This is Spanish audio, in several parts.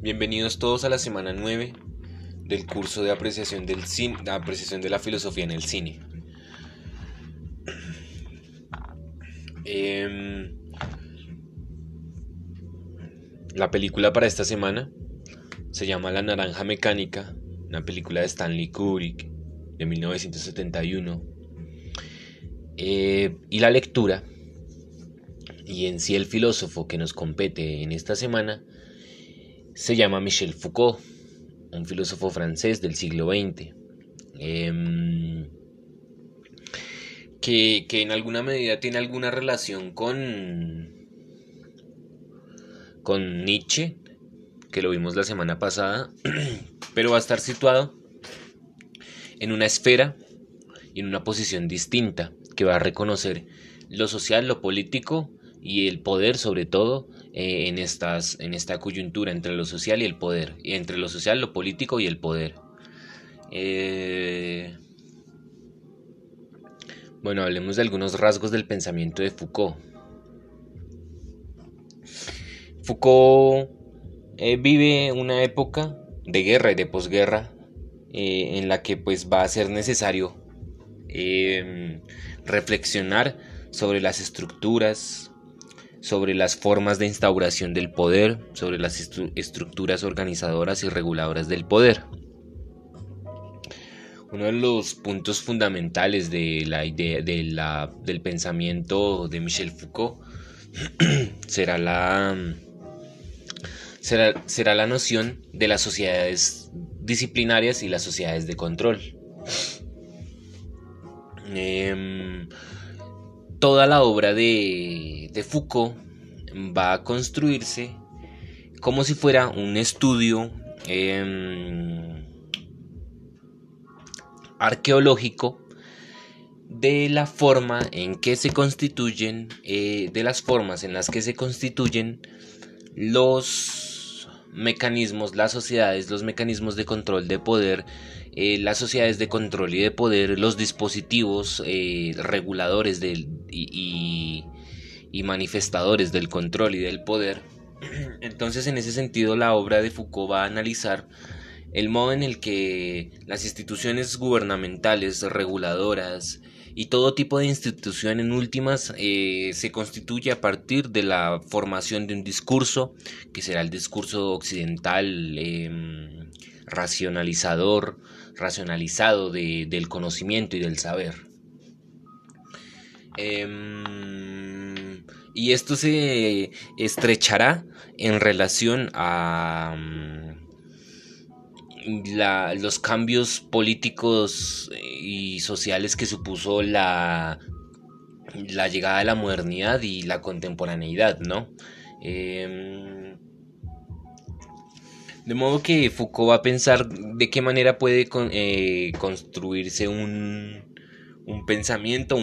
Bienvenidos todos a la semana 9 del curso de apreciación del cine, de apreciación de la filosofía en el cine. Em, la película para esta semana se llama La Naranja Mecánica, una película de Stanley Kubrick de 1971. Eh, y la lectura, y en sí el filósofo que nos compete en esta semana, se llama Michel Foucault, un filósofo francés del siglo XX, em, que, que, en alguna medida tiene alguna relación con, con Nietzsche, que lo vimos la semana pasada, pero va a estar situado en una esfera y en una posición distinta, que va a reconocer lo social, lo político y el poder sobre todo eh, en, estas, en esta coyuntura entre lo social y el poder, entre lo social, lo político y el poder. Eh, bueno, hablemos de algunos rasgos del pensamiento de Foucault. Foucault eh, vive una época de guerra y de posguerra en la que pues va a ser necesario reflexionar sobre las estructuras, sobre las formas de instauración del poder, sobre las estructuras organizadoras y reguladoras del poder. Uno de los puntos fundamentales de la idea del pensamiento de Michel Foucault será la será, será la noción de las sociedades disciplinarias y las sociedades de control. Em, toda la obra de, Foucault va a construirse como si fuera un estudio em, arqueológico de la forma en que se constituyen, eh, de las formas en las que se constituyen los mecanismos, las sociedades, los mecanismos de control de poder eh, las sociedades de control y de poder, los dispositivos eh, reguladores del, y, manifestadores del control y del poder. Entonces, en ese sentido, la obra de Foucault va a analizar el modo en el que las instituciones gubernamentales, reguladoras y todo tipo de institución en últimas eh, se constituye a partir de la formación de un discurso, que será el discurso occidental em, racionalizador, racionalizado del conocimiento y del saber. Em, y esto se estrechará en relación a mm, los cambios políticos y sociales que supuso la, la llegada de la modernidad y la contemporaneidad, ¿no? Em, de modo que Foucault va a pensar de qué manera puede eh, construirse un, pensamiento,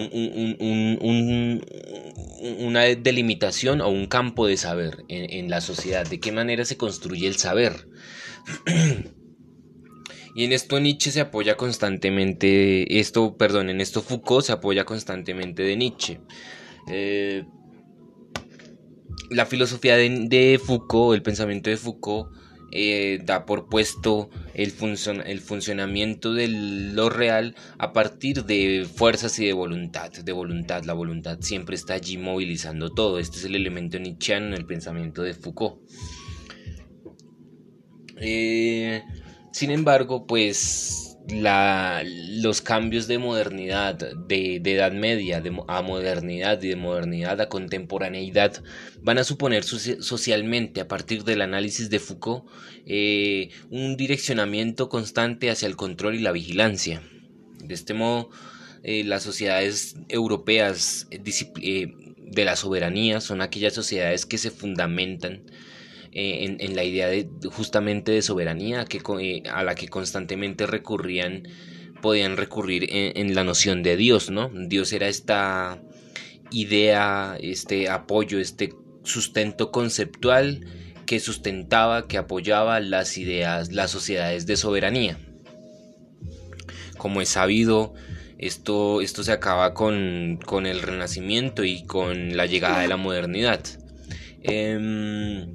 una delimitación o un campo de saber en, la sociedad, de qué manera se construye el saber. y en esto Nietzsche se apoya constantemente, esto, perdón, en esto Foucault se apoya constantemente de Nietzsche. Eh, la filosofía de Foucault, el pensamiento de Foucault, eh, da por puesto el, el funcionamiento de lo real a partir de fuerzas y de voluntad, de voluntad. La voluntad siempre está allí movilizando todo. Este es el elemento nietzscheano en el pensamiento de Foucault. Eh, sin embargo, pues los cambios de modernidad, de, Edad Media a modernidad y de modernidad a contemporaneidad van a suponer socialmente, a partir del análisis de Foucault, eh, un direccionamiento constante hacia el control y la vigilancia. De este modo, eh, las sociedades europeas eh, de la soberanía son aquellas sociedades que se fundamentan eh, en, la idea de justamente de soberanía que, eh, a la que constantemente recurrían, podían recurrir en, la noción de Dios, ¿no? Dios era esta idea, este apoyo, este sustento conceptual que sustentaba, que apoyaba las ideas, las sociedades de soberanía. Como es sabido, esto, esto se acaba con, con el renacimiento y con la llegada de la modernidad. Em,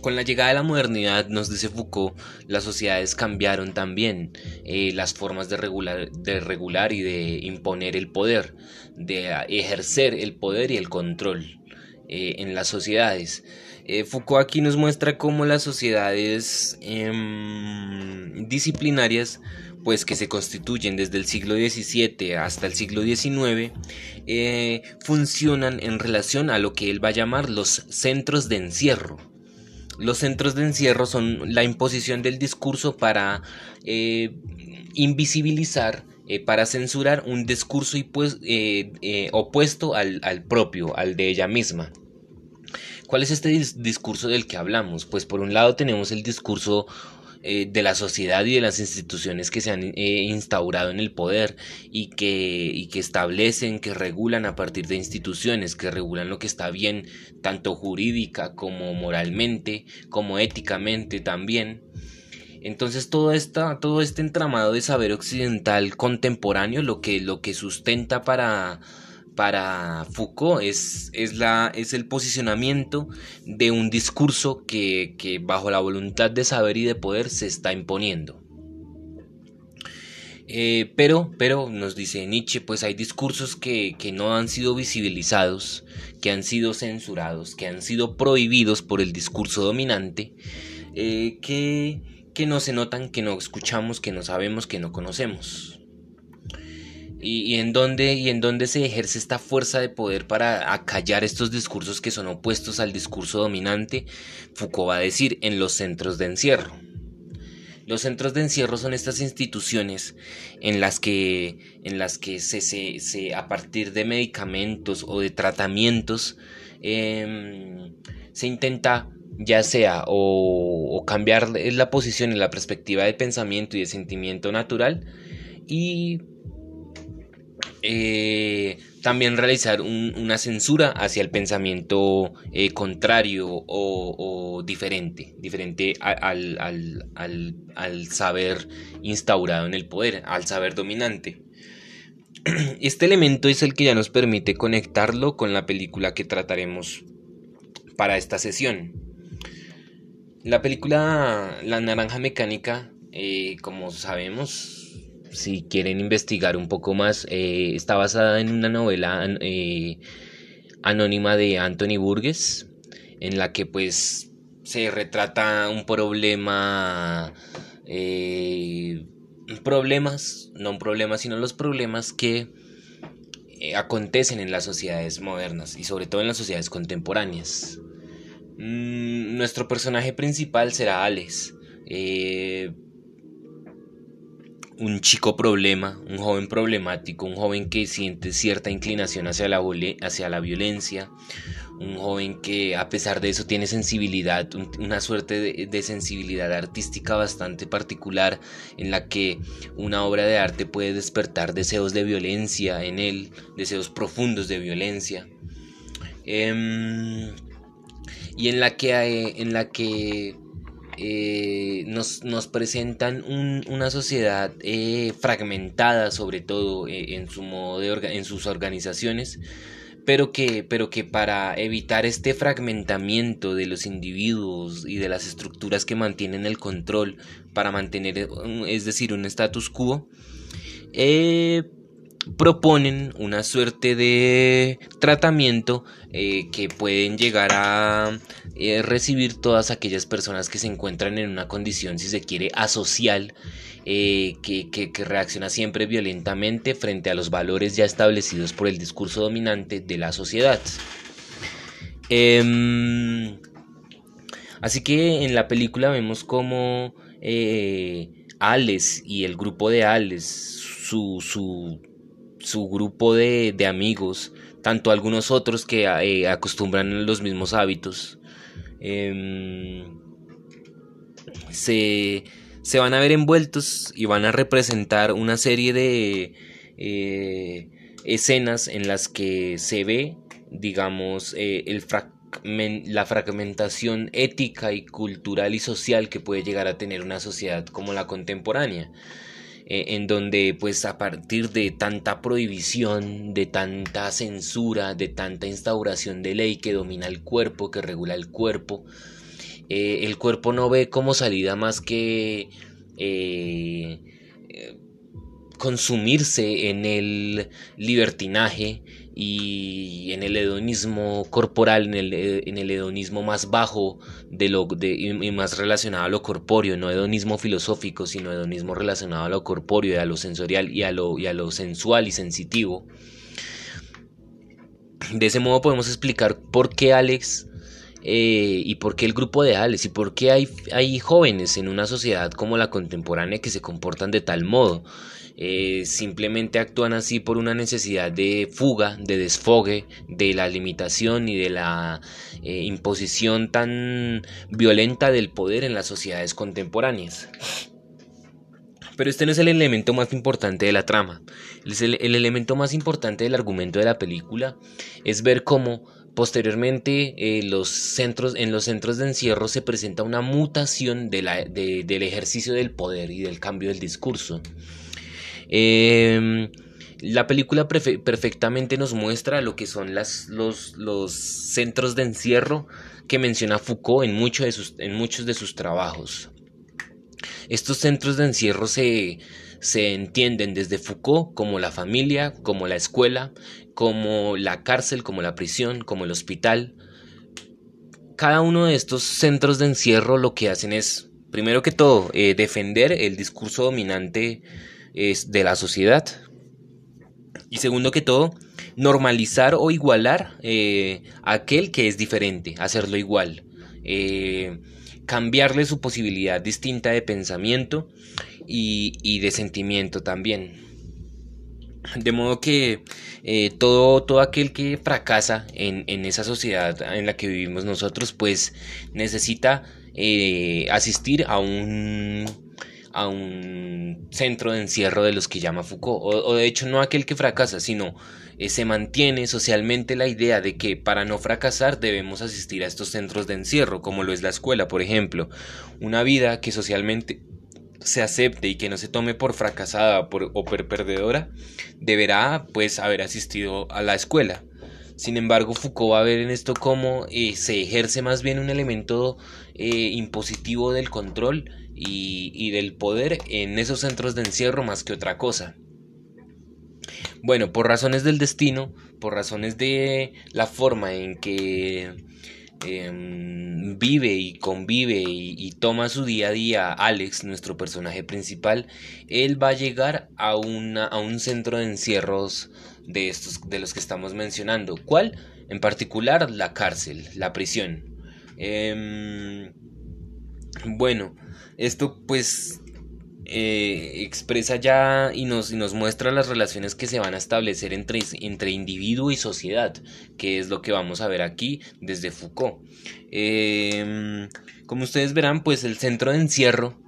Con la llegada de la modernidad, nos dice Foucault, las sociedades cambiaron también eh, las formas de regular, de regular y de imponer el poder, de ejercer el poder y el control eh, en las sociedades. Eh, Foucault aquí nos muestra cómo las sociedades em, disciplinarias pues que se constituyen desde el siglo XVII hasta el siglo XIX, funcionan en relación a lo que él va a llamar los centros de encierro. Los centros de encierro son la imposición del discurso para eh, invisibilizar, eh, para censurar un discurso eh, opuesto al, al propio, al de ella misma. ¿Cuál es este discurso del que hablamos? Pues por un lado tenemos el discurso eh, de la sociedad y de las instituciones que se han eh, instaurado en el poder y que, que establecen, que regulan a partir de instituciones, que regulan lo que está bien, tanto jurídica como moralmente, como éticamente también. Entonces todo, esta, todo este entramado de saber occidental contemporáneo lo que, lo que sustenta para, para Foucault es, es, la, es el posicionamiento de un discurso que, bajo la voluntad de saber y de poder se está imponiendo. Eh, pero, pero, nos dice Nietzsche, pues hay discursos que, no han sido visibilizados, que han sido censurados, que han sido prohibidos por el discurso dominante, eh, que, que no se notan, que no escuchamos, que no sabemos, que no conocemos y, en dónde, y en dónde se ejerce esta fuerza de poder para acallar estos discursos que son opuestos al discurso dominante, Foucault va a decir en los centros de encierro. Los centros de encierro son estas instituciones en las que, en las que se, se, a partir de medicamentos o de tratamientos em, se intenta ya sea o, cambiar la posición y la perspectiva de pensamiento y de sentimiento natural y eh, también realizar una censura hacia el pensamiento eh, contrario o, diferente, diferente al, al, saber instaurado en el poder, al saber dominante. Este elemento es el que ya nos permite conectarlo con la película que trataremos para esta sesión. La película La Naranja Mecánica, eh, como sabemos, si quieren investigar un poco más, eh, está basada en una novela eh, anónima de Anthony Burgess, en la que pues se retrata un problema, eh, problemas, no un problema, sino los problemas que acontecen en las sociedades modernas y sobre todo en las sociedades contemporáneas. Mm, nuestro personaje principal será Alex un chico problema, un joven problemático, un joven que siente cierta inclinación hacia la, hacia la violencia, un joven que a pesar de eso tiene sensibilidad, una suerte de, sensibilidad artística bastante particular en la que una obra de arte puede despertar deseos de violencia en él, deseos profundos de violencia. Em, y en la que, en la que eh, nos, presentan una sociedad eh, fragmentada, sobre todo eh, en, su modo de en sus organizaciones, pero que, pero que para evitar este fragmentamiento de los individuos y de las estructuras que mantienen el control, para mantener, es decir, un status quo, proponen una suerte de tratamiento eh, que pueden llegar a eh, recibir todas aquellas personas que se encuentran en una condición, si se quiere, asocial, eh, que, reacciona siempre violentamente frente a los valores ya establecidos por el discurso dominante de la sociedad. Em, así que en la película vemos como Alex y el grupo de Alex, su, su su grupo de, amigos, tanto algunos otros que eh, acostumbran los mismos hábitos, em, se, van a ver envueltos y van a representar una serie de eh, escenas en las que se ve, digamos, eh, el la fragmentación ética y cultural y social que puede llegar a tener una sociedad como la contemporánea. Eh, en donde pues a partir de tanta prohibición, de tanta censura, de tanta instauración de ley que domina el cuerpo, que regula el cuerpo, eh, el cuerpo no ve como salida más que eh, consumirse en el libertinaje y en el hedonismo corporal, en el, en el hedonismo más bajo de lo, de, y más relacionado a lo corpóreo, no hedonismo filosófico, sino hedonismo relacionado a lo corpóreo, y a lo sensorial y a lo, y a lo sensual y sensitivo. De ese modo podemos explicar por qué Alex eh, y por qué el grupo de Alex y por qué hay, hay jóvenes en una sociedad como la contemporánea que se comportan de tal modo. Eh, simplemente actúan así por una necesidad de fuga, de desfogue, de la limitación y de la eh, imposición tan violenta del poder en las sociedades contemporáneas. Pero este no es el elemento más importante de la trama. El, el elemento más importante del argumento de la película es ver cómo Posteriormente, eh, los centros, en los centros de encierro se presenta una mutación del ejercicio del poder y del cambio del discurso. Em, la película perfectamente nos muestra lo que son los, centros de encierro que menciona Foucault en, muchos de sus trabajos. Estos centros de encierro se, se entienden desde Foucault como la familia, como la escuela, como la cárcel, como la prisión, como el hospital. Cada uno de estos centros de encierro lo que hacen es, primero que todo, eh, defender el discurso dominante de la sociedad. Y segundo que todo, normalizar o igualar eh, aquel que es diferente, hacerlo igual. Eh, cambiarle su posibilidad distinta de pensamiento y, de sentimiento también. De modo que eh, todo, todo aquel que fracasa en, esa sociedad en la que vivimos nosotros, pues necesita asistir a un a un centro de encierro de los que llama Foucault, o, de hecho no aquel que fracasa, sino eh, se mantiene socialmente la idea de que para no fracasar debemos asistir a estos centros de encierro, como lo es la escuela, por ejemplo. Una vida que socialmente se acepte y que no se tome por fracasada o por perdedora, deberá pues haber asistido a la escuela. Sin embargo, Foucault va a ver en esto cómo eh, se ejerce más bien un elemento eh, impositivo del control y, del poder en esos centros de encierro más que otra cosa. Bueno, por razones del destino, por razones de la forma en que em, vive y convive y, toma su día a día Alex, nuestro personaje principal, él va a llegar a, una, a un centro de encierros de, estos, de los que estamos mencionando. ¿Cuál? En particular la cárcel, la prisión. Em, bueno, esto pues eh, expresa ya y nos, nos, muestra las relaciones que se van a establecer entre, entre, individuo y sociedad, que es lo que vamos a ver aquí desde Foucault. Em, como ustedes verán, pues el centro de encierro,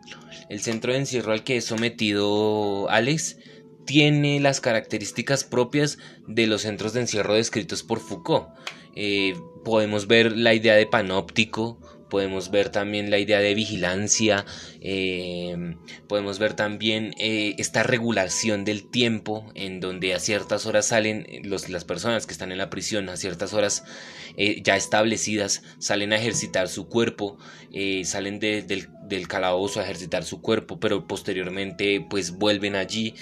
el centro de encierro al que es sometido Alex, tiene las características propias de los centros de encierro descritos por Foucault. Eh, podemos ver la idea de panóptico, podemos ver también la idea de vigilancia, eh, podemos ver también eh, esta regulación del tiempo en donde a ciertas horas salen los, las personas que están en la prisión, a ciertas horas eh, ya establecidas, salen a ejercitar su cuerpo, salen del, del, calabozo a ejercitar su cuerpo, pero posteriormente pues vuelven allí.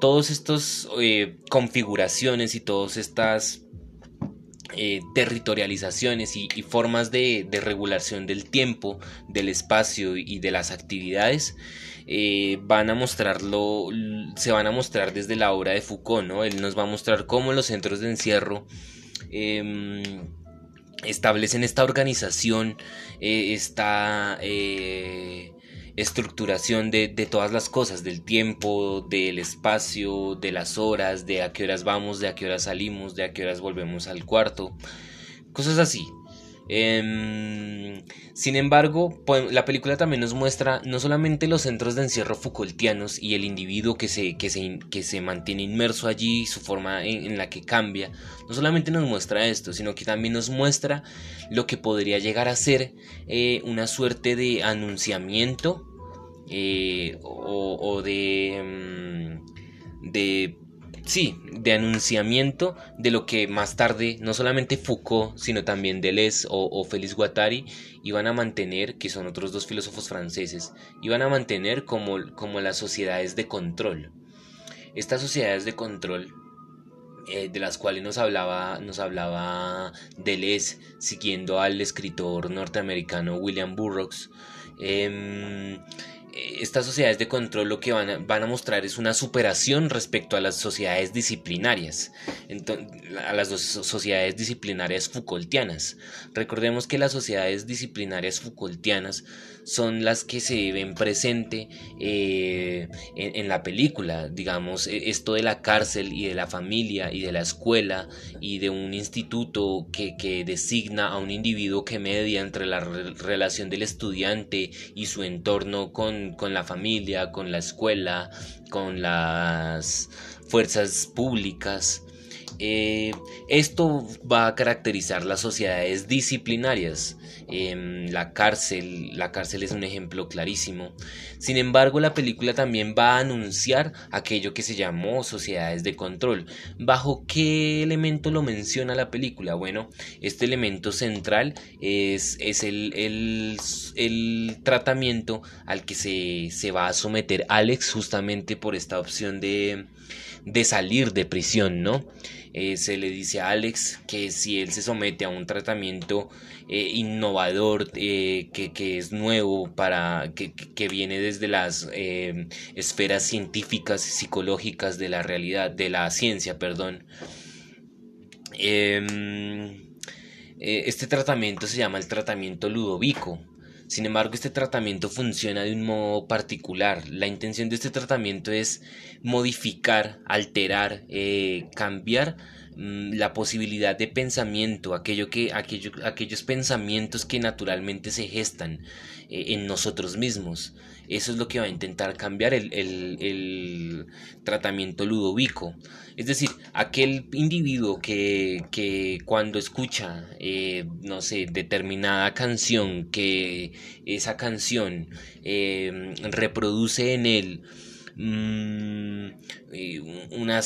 todos estos configuraciones y todas estas eh, territorializaciones y, formas de, regulación del tiempo, del espacio y de las actividades eh, van a mostrarlo, se van a mostrar desde la obra de Foucault, ¿no? Él nos va a mostrar cómo los centros de encierro em, establecen esta organización, eh, esta estructuración de, todas las cosas, del tiempo, del espacio, de las horas, de a qué horas vamos, de a qué horas salimos, de a qué horas volvemos al cuarto, cosas así. Em, sin embargo, la película también nos muestra no solamente los centros de encierro Foucaultianos y el individuo que se, que se, que se mantiene inmerso allí, su forma en, la que cambia, no solamente nos muestra esto, sino que también nos muestra lo que podría llegar a ser eh, una suerte de anunciamiento eh, o, de, mm, de sí, de anunciamiento de lo que más tarde no solamente Foucault, sino también Deleuze o, o Félix Guattari iban a mantener, que son otros dos filósofos franceses, iban a mantener como, como las sociedades de control. Estas sociedades de control eh, de las cuales nos hablaba, nos hablaba Deleuze, siguiendo al escritor norteamericano William Burroughs. Em, estas sociedades de control lo que van a, van a, mostrar es una superación respecto a las sociedades disciplinarias, a las sociedades disciplinarias Foucaultianas. Recordemos que las sociedades disciplinarias Foucaultianas son las que se ven presente eh, en, la película, digamos, e, esto de la cárcel y de la familia y de la escuela y de un instituto que, que designa a un individuo que media entre la relación del estudiante y su entorno con, con la familia, con la escuela, con las fuerzas públicas. Eh, esto va a caracterizar las sociedades disciplinarias. Em, la cárcel, la cárcel es un ejemplo clarísimo. Sin embargo, la película también va a anunciar aquello que se llamó sociedades de control. ¿Bajo qué elemento lo menciona la película? Bueno, este elemento central es, el, tratamiento al que se va a someter Alex justamente por esta opción de, de salir de prisión, ¿no? Eh, se le dice a Alex que si él se somete a un tratamiento eh, innovador eh, que, es nuevo para que, que viene desde las esferas científicas y psicológicas de la realidad de la ciencia perdón em, este tratamiento se llama el tratamiento ludovico sin embargo, este tratamiento funciona de un modo particular. La intención de este tratamiento es modificar, alterar, eh, cambiar la posibilidad de pensamiento, aquello que, aquellos pensamientos que naturalmente se gestan eh, en nosotros mismos. Eso es lo que va a intentar cambiar el, el, tratamiento ludovico. Es decir, aquel individuo que, que cuando escucha, eh, no sé, determinada canción, que esa canción eh, reproduce en él Mm, una,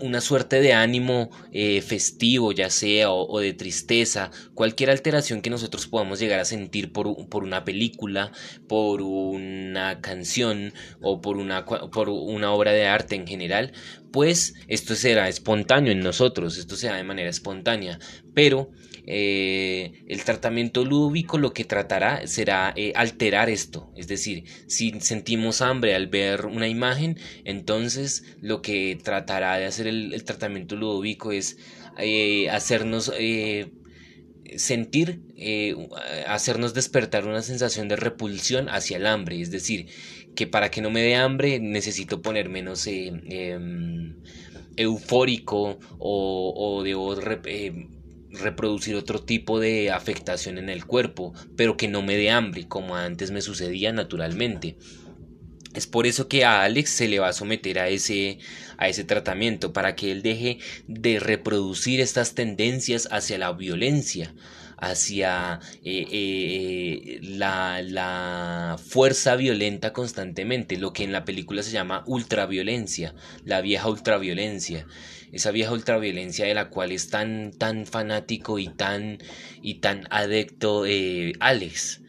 una, suerte de ánimo eh, festivo, ya sea, o, de tristeza, cualquier alteración que nosotros podamos llegar a sentir por, por una película, por una canción o por una, por una obra de arte en general, pues esto será espontáneo en nosotros, esto será de manera espontánea, pero eh, el tratamiento lúdico lo que tratará será eh, alterar esto. Es decir, si sentimos hambre al ver una imagen, entonces lo que tratará de hacer el, tratamiento lúdico es eh, hacernos sentir, hacernos despertar una sensación de repulsión hacia el hambre. Es decir, que para que no me dé hambre necesito poner menos em, eufórico o, o debo reproducir otro tipo de afectación en el cuerpo, pero que no me dé hambre, como antes me sucedía naturalmente. Es por eso que a Alex se le va a someter a ese, a ese tratamiento, para que él deje de reproducir estas tendencias hacia la violencia, hacia eh, eh, la, la, fuerza violenta constantemente, lo que en la película se llama ultraviolencia, la vieja ultraviolencia esa vieja ultraviolencia de la cual es tan, tan fanático y tan, y tan adecto eh, Alex.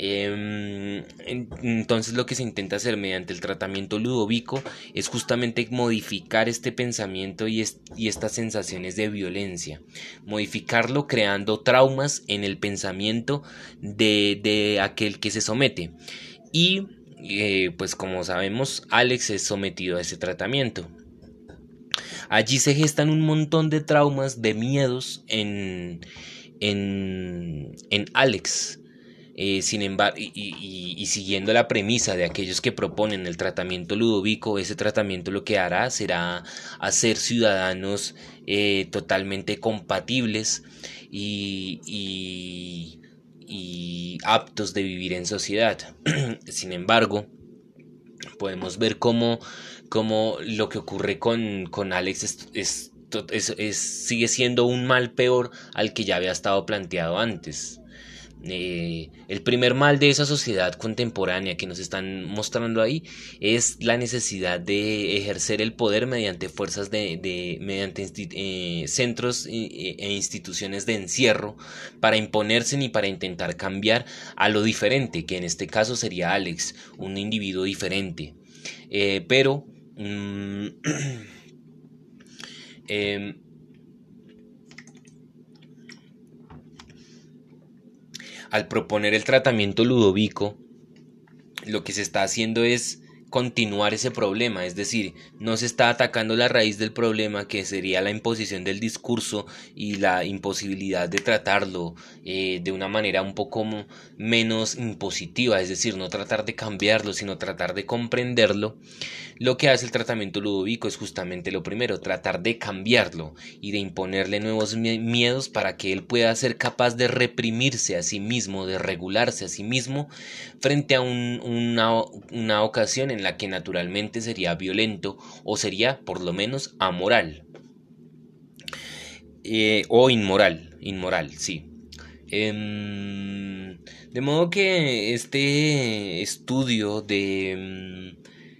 Em, entonces lo que se intenta hacer mediante el tratamiento ludovico es justamente modificar este pensamiento y, y, estas sensaciones de violencia, modificarlo creando traumas en el pensamiento de, de aquel que se somete. Y eh, pues como sabemos, Alex es sometido a ese tratamiento. Allí se gestan un montón de traumas, de miedos en, en, en Alex. Eh, sin embargo, y, siguiendo la premisa de aquellos que proponen el tratamiento ludovico, ese tratamiento lo que hará será hacer ciudadanos eh, totalmente compatibles y, y, aptos de vivir en sociedad. sin embargo, podemos ver cómo como lo que ocurre con, con Alex es, es, sigue siendo un mal peor al que ya había estado planteado antes. Eh, el primer mal de esa sociedad contemporánea que nos están mostrando ahí es la necesidad de ejercer el poder mediante fuerzas de, mediante eh, centros e instituciones de encierro para imponerse ni para intentar cambiar a lo diferente, que en este caso sería Alex, un individuo diferente. Eh, pero mm, al proponer el tratamiento ludovico, lo que se está haciendo es continuar ese problema, es decir, no se está atacando la raíz del problema que sería la imposición del discurso y la imposibilidad de tratarlo eh, de una manera un poco menos impositiva, es decir, no tratar de cambiarlo, sino tratar de comprenderlo. Lo que hace el tratamiento ludovico es justamente lo primero, tratar de cambiarlo y de imponerle nuevos miedos para que él pueda ser capaz de reprimirse a sí mismo, de regularse a sí mismo frente a una, una ocasión en la que naturalmente sería violento o sería por lo menos amoral. Eh, o inmoral, inmoral, sí. Em, de modo que este estudio de em,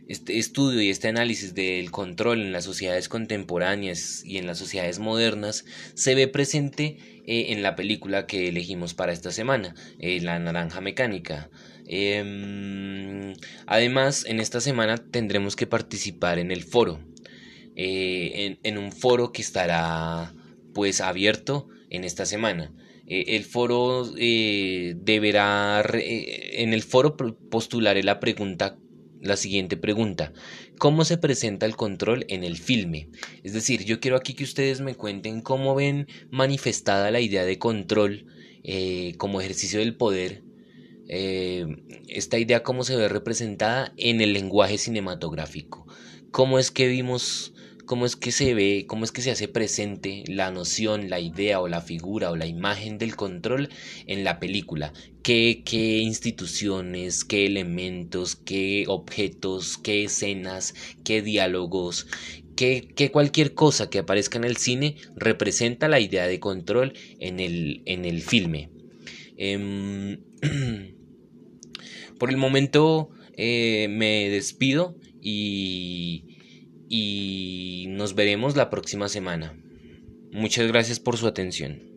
este estudio y este análisis del control en las sociedades contemporáneas y en las sociedades modernas se ve presente eh, en la película que elegimos para esta semana, eh, La Naranja Mecánica. Em, además, en esta semana tendremos que participar en el foro, eh, en, un foro que estará pues abierto en esta semana. el foro deberá, en el foro postularé la pregunta la siguiente pregunta. ¿Cómo se presenta el control en el filme? Es decir, yo quiero aquí que ustedes me cuenten cómo ven manifestada la idea de control eh, como ejercicio del poder. Eh, esta idea cómo se ve representada en el lenguaje cinematográfico. ¿Cómo es que vimos cómo es que se ve, cómo es que se hace presente la noción, la idea o la figura o la imagen del control en la película. ¿Qué, qué instituciones, qué elementos, qué objetos, qué escenas, qué diálogos, qué, cualquier cosa que aparezca en el cine representa la idea de control en el, en el filme. Em, por el momento eh, me despido y y nos veremos la próxima semana. Muchas gracias por su atención.